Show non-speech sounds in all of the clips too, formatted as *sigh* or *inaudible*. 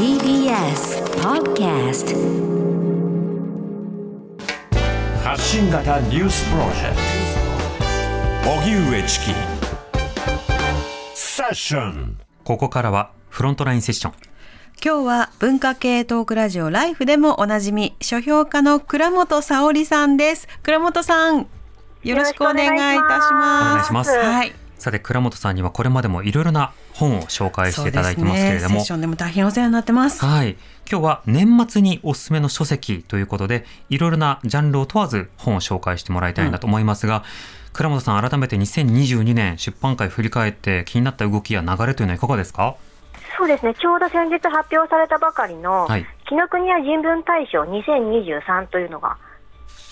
TBS Podcast. 発信型ニュースプロジェクト。荻上チキ。セッション。ここからはフロントラインセッション。今日は文化系トークラジオライフでもおなじみ書評家の倉本沙織さんです。倉本さんよろしくお願いいたしお願ますいします。はいさて、倉本さんにはこれまでもいろいろな本を紹介していただいてますけれども、そうですね、セッションでも大変お世話になってます。はい。今日は年末におすすめの書籍ということで、いろいろなジャンルを問わず本を紹介してもらいたいなと思いますが、倉本さん、改めて2022年出版会振り返って気になった動きや流れというのはいかがですか？そうですね、ちょうど先日発表されたばかりの、はい。紀ノ国屋人文大賞2023というのが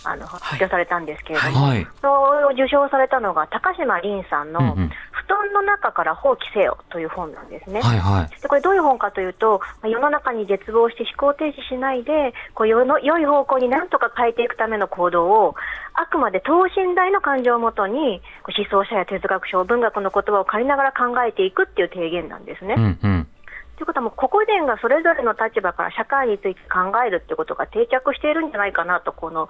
あの発表されたんですけれども、はい。それを受賞されたのが高島凛さんの、うんうん布団の中から放棄せよという本なんですね。はいはい。でこれどういう本かというと、まあ世の中に絶望して思考停止しないで、こう世の良い方向になんとか変えていくための行動を、あくまで等身大の感情をもとに、思想者や哲学書、文学の言葉を借りながら考えていくっていう提言なんですね。うんうん。ということはもう個々人がそれぞれの立場から社会について考えるってことが定着しているんじゃないかなと、この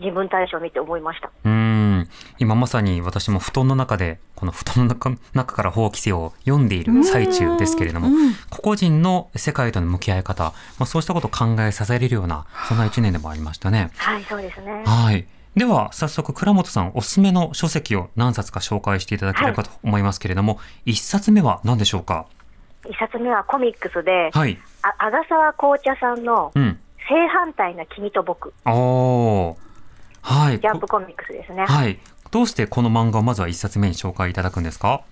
自分対象を見て思いました。うーん。今まさに私も布団の中で、この布団の中中から放棄せよを読んでいる最中ですけれども、個々人の世界との向き合い方、まあ、そうしたことを考えさせられるような、そんな一年でもありましたね。はい、そうですね。はい。では、早速、倉本さんおすすめの書籍を何冊か紹介していただければと思いますけれども、一冊目は何でしょうか？一冊目はコミックスで、はい。あ阿賀沢紅茶さんのうん。正反対な君と僕、おー。はい。ジャンプコミックスですね。はい。どうしてこの漫画をまずは一冊目に紹介いただくんですか？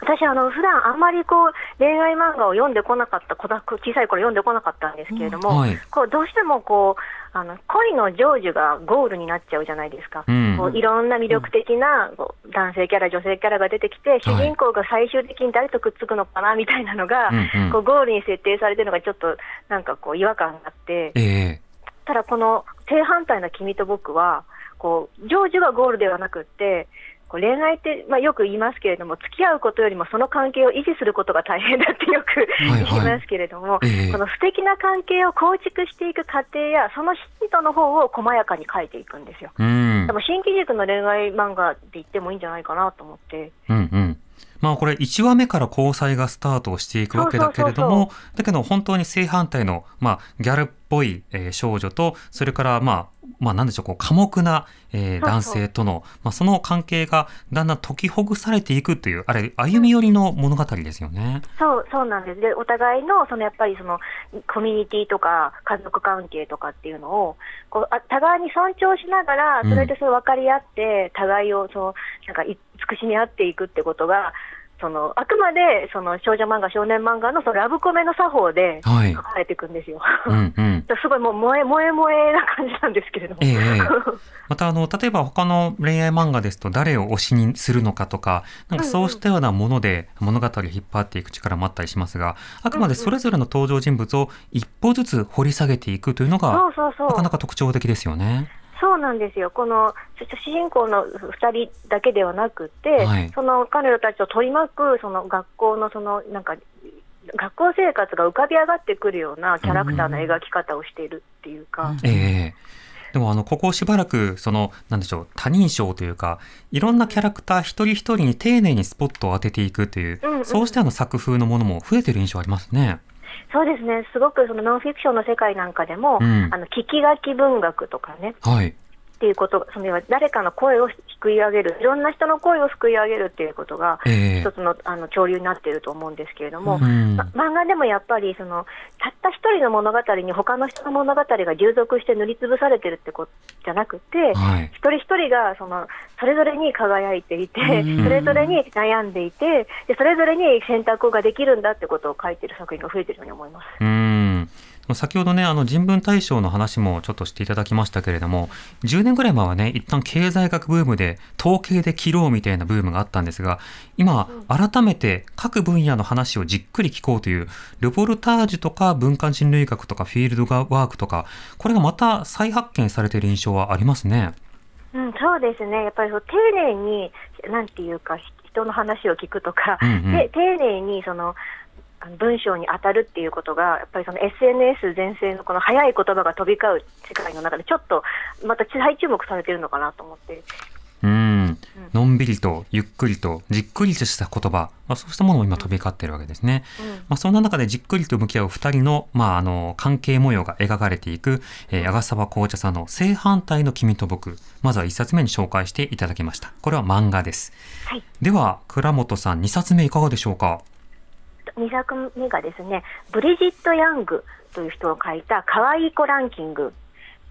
私あの普段あんまりこう恋愛漫画を読んでこなかった子だ小さい頃読んでこなかったんですけれども、うんはい。こうどうしてもこうあの恋の成就がゴールになっちゃうじゃないですか。うん。こういろんな魅力的なこう男性キャラ、女性キャラが出てきて、主人公が最終的に誰とくっつくのかなみたいなのが、うんうん。こうゴールに設定されてるのがちょっとなんかこう違和感があって、ええ。ただこの正反対な君と僕は、こう成就がゴールではなくって、恋愛って、まあ、よく言いますけれども、付き合うことよりもその関係を維持することが大変だってよくはい言いますけれども、ええこの素敵な関係を構築していく過程や、そのヒントの方を細やかに書いていくんですよ。うんで。も新機軸の恋愛漫画って言ってもいいんじゃないかなと思って。うんうん。まあこれ1話目から交際がスタートをしていくわけだけれども、だけど本当に正反対の、まあギャルっぽい、えー少女と、それからまあ、まあなんでしょう、こう寡黙な、えー男性との、まあその関係がだんだん解きほぐされていくという、あれ、歩み寄りの物語ですよね。そう、そうなんです。で、お互いの、そのやっぱりその、コミュニティとか、家族関係とかっていうのを、こう、あ互いに尊重しながら、それでそれ分かり合って、互いを、その、なんか、い慈しみ合っていくってことが、その、あくまで、その、少女漫画、少年漫画の、その、ラブコメの作法で、はい書。かれていくんですよ。うんうん。*laughs* すごいもう、萌え、萌え萌えな感じなんですけれども。ええええ *laughs* またあの、例えば他の恋愛漫画ですと誰を推しにするのかとか、なんかそうしたようなもので物語を引っ張っていく力もあったりしますが、あくまでそれぞれの登場人物を一歩ずつ掘り下げていくというのそが。なかなか特徴的ですよね。そうなんですよ、この主人公の2人だけではなくて、はい。その彼女たちを取り巻くその学校のそのなんか学校生活が浮かび上がってくるようなキャラクターの描き方をしているっていうか、ええ。でもあの、ここしばらく、その、なんでしょう、多人称というか、いろんなキャラクター一人一人に丁寧にスポットを当てていくという、うんうんそうしたような作風のものも増えてる印象ありますね。そうですね、すごくそのノンフィクションの世界なんかでも、うん。あの聞き書き文学とかね、はい。っていうこと、その誰かの声をすくい上げる、いろんな人の声をすくい上げるっていうことが、ええ。一つのあの潮流になっていると思うんですけれども、うん。ま漫画でもやっぱりそのたった一人の物語に他の人の物語が従属して塗りつぶされてるってことじゃなくて、はい。一人一人がそのそれぞれに輝いていて、うんそれぞれに悩んでいてで、それぞれに選択ができるんだってことを書いてる作品が増えてるように思います。先ほどね、あの人文大賞の話もちょっとしていただきましたけれども、10年ぐらい前はね、一旦経済学ブームで統計で切ろうみたいなブームがあったんですが、今、改めて各分野の話をじっくり聞こうという、ルポルタージュとか文化人類学とかフィールドワークとか、これがまた再発見されている印象はありますね。うん、そうですね、やっぱりそう丁寧に、なんていうか、ひ人の話を聞くとか、うんうんで丁寧にそのの文章に当たるっていうことが、やっぱりその SNS 全盛のこの早い言葉が飛び交う世界の中で、ちょっとまた再注目されてるのかなと思って、うん、のんびりとゆっくりとじっくりとした言葉、まあ、そうしたものも今飛び交っているわけですね。うん。まあ、そんな中でじっくりと向き合う二人の,、まあ、あの関係模様が描かれていく、えー、矢賀沢紅茶さんの正反対の君と僕。まずは一冊目に紹介していただきました。これは漫画です、はい。では倉本さん2冊目いかがでしょうか？2作目がですね、ブリジット・ヤングという人を書いた可愛い子ランキング。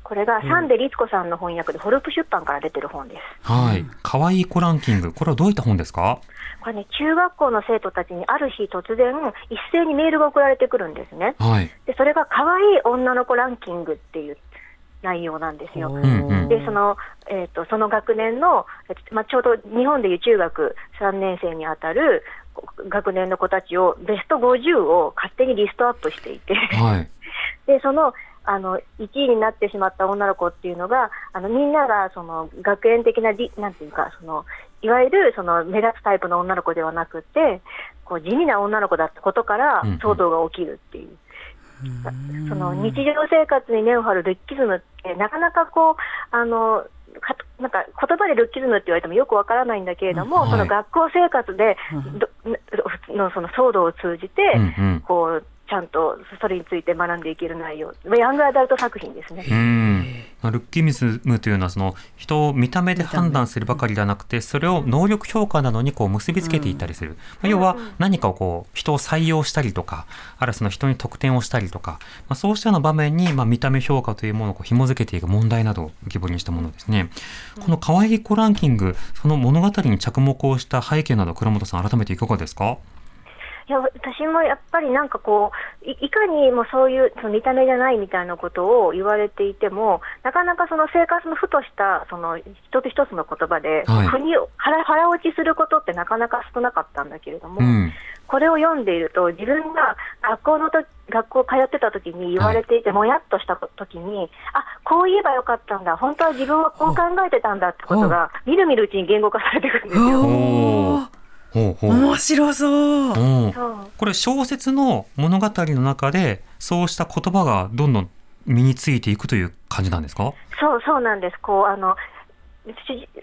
これがサンデリツコさんの翻訳でホルプ出版から出てる本です。はい可愛い子ランキングこれはどういった本ですか？これね、中学校の生徒たちにある日突然一斉にメールが送られてくるんですね。はいで、それが可愛い女の子ランキングっていう内容なんですよ。で、その、えっ、と、その学年の、えっとまあ、ちょうど日本でいう中学3年生にあたるこ学年の子たちをベスト50を勝手にリストアップしていて、はい。*laughs* で、その、あの、1位になってしまった女の子っていうのが、あの、みんなが、その、学園的なり、なんていうか、その、いわゆる、その、目立つタイプの女の子ではなくて、こう、地味な女の子だったことからうんうん、騒動が起きるっていう。その日常生活に根を張るルッキズムって、なかなかこう、あの、かなんか言葉でルッキズムって言われてもよくわからないんだけれども、はい。その学校生活でどのその騒動を通じて、うんうん。こうちゃんとそれについて学んでいける内容、ヤングアダルト作品ですね。うん。まあルッキズムというのはその人を見た目で判断するばかりではなくてそれを能力評価などにこう結びつけていったりする、まあ、要は何かをこう人を採用したりとかあるいはその人に得点をしたりとか、まあ、そうしたような場面にまあ見た目評価というものをこう紐付けていく問題などを浮き彫りにしたものですね。この可愛い子ランキングその物語に着目をした背景など倉本さん改めていかがですか？いや私もやっぱりなんかこうい、いかにもそういうその見た目じゃないみたいなことを言われていても、なかなかその生活のふとしたその一つ一つの言葉で、はい。腑に腹腹落ちすることってなかなか少なかったんだけれども、うん。これを読んでいると、自分が学校のと学校通ってた時に言われていて、もやっとした時に、あこう言えばよかったんだ、本当は自分はこう考えてたんだってことが、みるみるうちに言語化されてくるんですよ。ほうほう。面白そう。これ小説の物語の中でそうした言葉がどんどん身についていくという感じなんですか？そうそうなんです。こうあの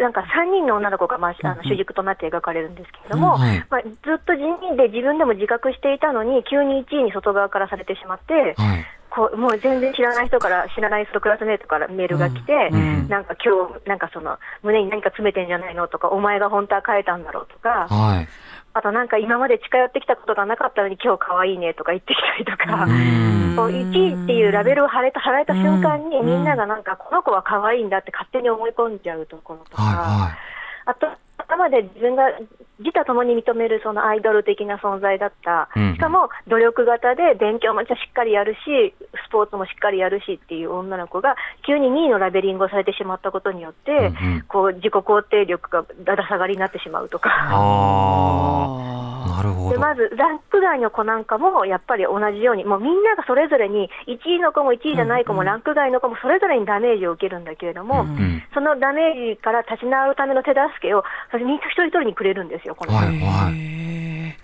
なんか3人の女の子が、まあ、あの主軸となって描かれるんですけれども、うん。はい。まあ、ずっと地味で自分でも自覚していたのに急に1位に外側からされてしまって、はいこうもう全然知らない人から知らない人クラスメートからメールが来て、うん。うん。なんか今日なんかその胸に何か詰めてんじゃないのとかお前が本当は変えたんだろうとかはい。あとなんか今まで近寄ってきたことがなかったのに今日可愛いねとか言ってきたりとか。うん。こう1位っていうラベルを貼れた貼られた瞬間に、うんみんながなんか、この子は可愛いんだって勝手に思い込んじゃうところとか、はあと、頭で自分が自他ともに認めるそのアイドル的な存在だった、うんしかも努力型で勉強もしっかりやるし、スポーツもしっかりやるしっていう女の子が、急に2位のラベリングをされてしまったことによって、うんうん。こう自己肯定力がだだ下がりになってしまうといか。なるほでどまずランク外の子なんかもやっぱり同じように、もうみんながそれぞれに、1位の子も1位じゃない子も、ランク外の子もそれぞれにダメージを受けるんだけれども、うんそのダメージから立ち直るための手助けを、それみんな一人一人にくれるんですよ、このはい本はい。へ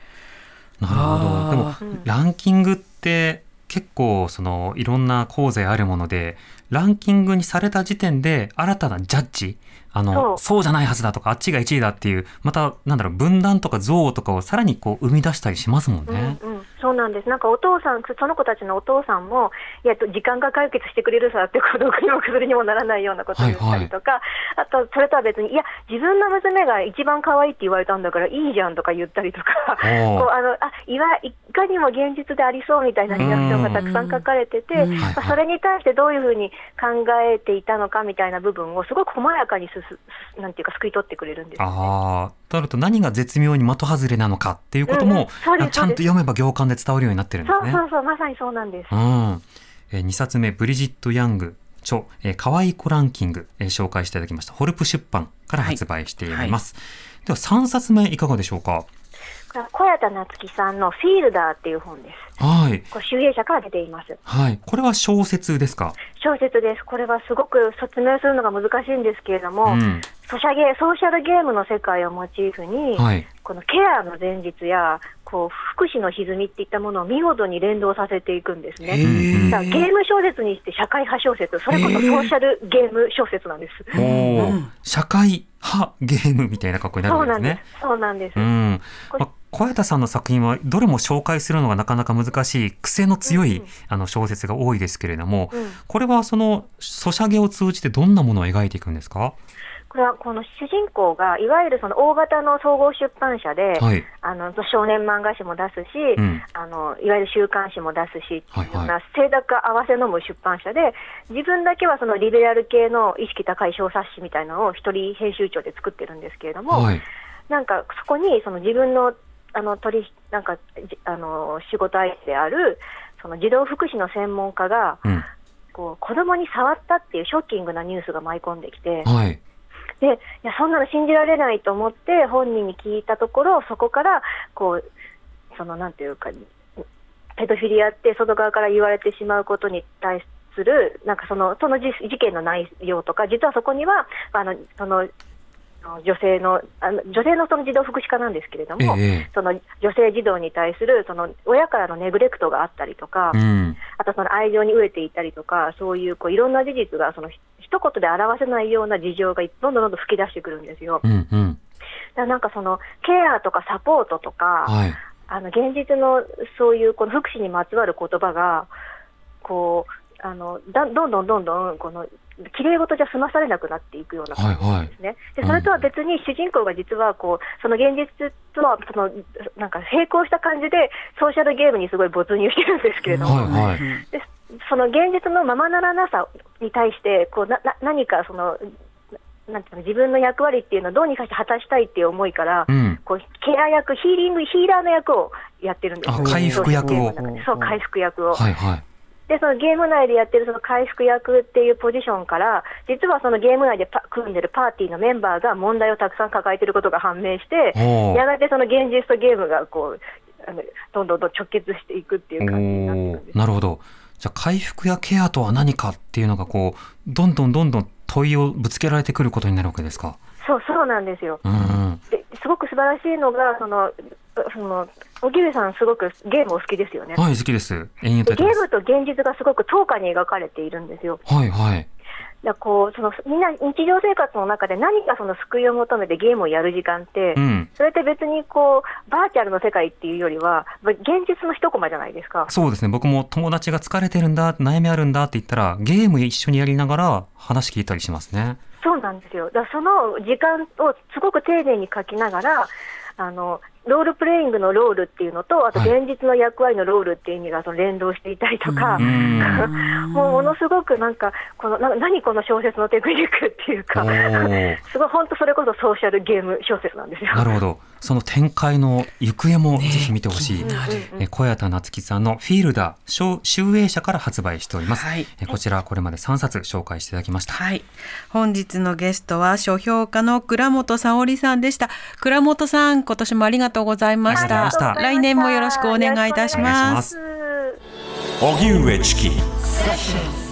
なるほど。でもあうん。ランキングって結構そのいろんな構成あるものでランキングにされた時点で新たなジャッジあのそうじゃないはずだとかあっちが1位だっていうまたなんだろう分断とか憎悪とかをさらにこう生み出したりしますもんね。うんうん、そうなんです、なんかお父さん、その子たちのお父さんも、いや、時間が解決してくれるさって、孤独にも薬にもならないようなことを言ったりとか、あと、それとは別に、いや、自分の娘が一番可愛いって言われたんだからいいじゃんとか言ったりとか、こうあのあいわいかにも現実でありそうみたいなリアクションがたくさん書かれてて、うん。まあそれに対してどういうふうに考えていたのかみたいな部分を、すごく細やかにすすすなんていうか、すくい取ってくれるんですよね。ああ、となると何が絶妙に的外れなのかっていうこともうんちゃんと読めば行間で伝わるようになってるんですね。そうそうそう、まさにそうなんです。うん。えー、2冊目、ブリジット・ヤング著、えー、可愛い子ランキング、えー紹介していただきました。ホルプ出版から発売しています。では3冊目いかがでしょうか？小谷田夏樹さんの「フィールダー」っていう本です。はい。これ集英社から出ています。はい。これは小説ですか？小説です。これはすごく説明するのが難しいんですけれども、うん。ソシャゲソーシャルゲームの世界をモチーフに、はい。このケアの前日やこう福祉の歪みっていったものを見事に連動させていくんですね。ーだからゲーム小説にして社会派小説、それこそソーシャルゲーム小説なんです。おー社会派ゲームみたいな格好になるそうなんですね。。そうなんです。うんまあ、小畑さんの作品はどれも紹介するのがなかなか難しい癖の強い、うんあの小説が多いですけれども、うんこれはそのソシャゲを通じてどんなものを描いていくんですか？これはこの主人公がいわゆるその大型の総合出版社で、はい。あの少年漫画誌も出すし、うんあのいわゆる週刊誌も出すし、はいはいいろんな清濁合わせのむ出版社で、自分だけはそのリベラル系の意識高い小冊子みたいなのを一人編集長で作ってるんですけれども、はい。なんかそこにその自分のあの取りなんかじあの仕事相手であるその児童福祉の専門家がうん。こう子供に触ったっていうショッキングなニュースが舞い込んできて、はい。でいやそんなの信じられないと思って本人に聞いたところそこからこうそのなんていうかペドフィリアって外側から言われてしまうことに対するなんかそのその事事件の内容とか実はそこにはあのその女性のあの女性のその児童福祉課なんですけれども、ええその女性児童に対するその親からのネグレクトがあったりとか、うん。あとその愛情に飢えていたりとか、そういうこういろんな事実がそのひ一言で表せないような事情がどんどんどんどん吹き出してくるんですよ。うん。うん。だからなんかそのケアとかサポートとか、はい。あの現実のそういうこの福祉にまつわる言葉が、こうあのだどんどんどんどんこの綺麗事じゃ済まされなくなっていくような感じなんですね。でそれとは別に主人公が実はこうその現実とはそのなんか並行した感じでソーシャルゲームにすごい没入してるんですけれども、はい。はい。でその現実のままならなさに対してこうなな何かそのななんていうの自分の役割っていうのをどうにかして果たしたいっていう思いから、うん。こうケア役、ヒーリング、ヒーラーの役をやってるんです回復役をそう、回復役を。はい。はい。で、そのゲーム内でやってるその回復役っていうポジションから、実はそのゲーム内でパ組んでるパーティーのメンバーが問題をたくさん抱えてることが判明して、やがてその現実とゲームがこう、あのどんどんどん直結していくっていう感じになってなるほど。じゃあ回復やケアとは何かっていうのがこうどんどんどんどん問いをぶつけられてくることになるわけですか？そう、そうなんですよ。うんうん。ですごく素晴らしいのが、その、その、荻上さんすごくゲームお好きですよね。はい好きです。ゲームと現実がすごく等価に描かれているんですよ。はいはい。だこうそのみんな日常生活の中で何かその救いを求めてゲームをやる時間って、うん。それって別にこうバーチャルの世界っていうよりは、ま現実の一コマじゃないですか。そうですね。僕も友達が疲れてるんだ、悩みあるんだって言ったら、ゲーム一緒にやりながら話聞いたりしますね。そうなんですよ。だその時間をすごく丁寧に書きながら、あのロールプレイングのロールっていうのと、あとはい現実の役割のロールっていう意味がその連動していたりとか、うん。*laughs* もうものすごくなんか、このな何この小説のテクニックっていうおか、ー *laughs* すごい本当それこそソーシャルゲーム小説なんですよ。なるほど。その展開の行方もぜひ見てほしい。ねえ小谷田夏樹さんのフィールダー、小集英社から発売しております。はいえこちらこれまで3冊紹介していただきました。はい。本日のゲストは書評家の倉本沙織さんでした。倉本さん、今年もありがとうございました。ました来年もよろしくお願いいたしま。ますす。荻上チキセッション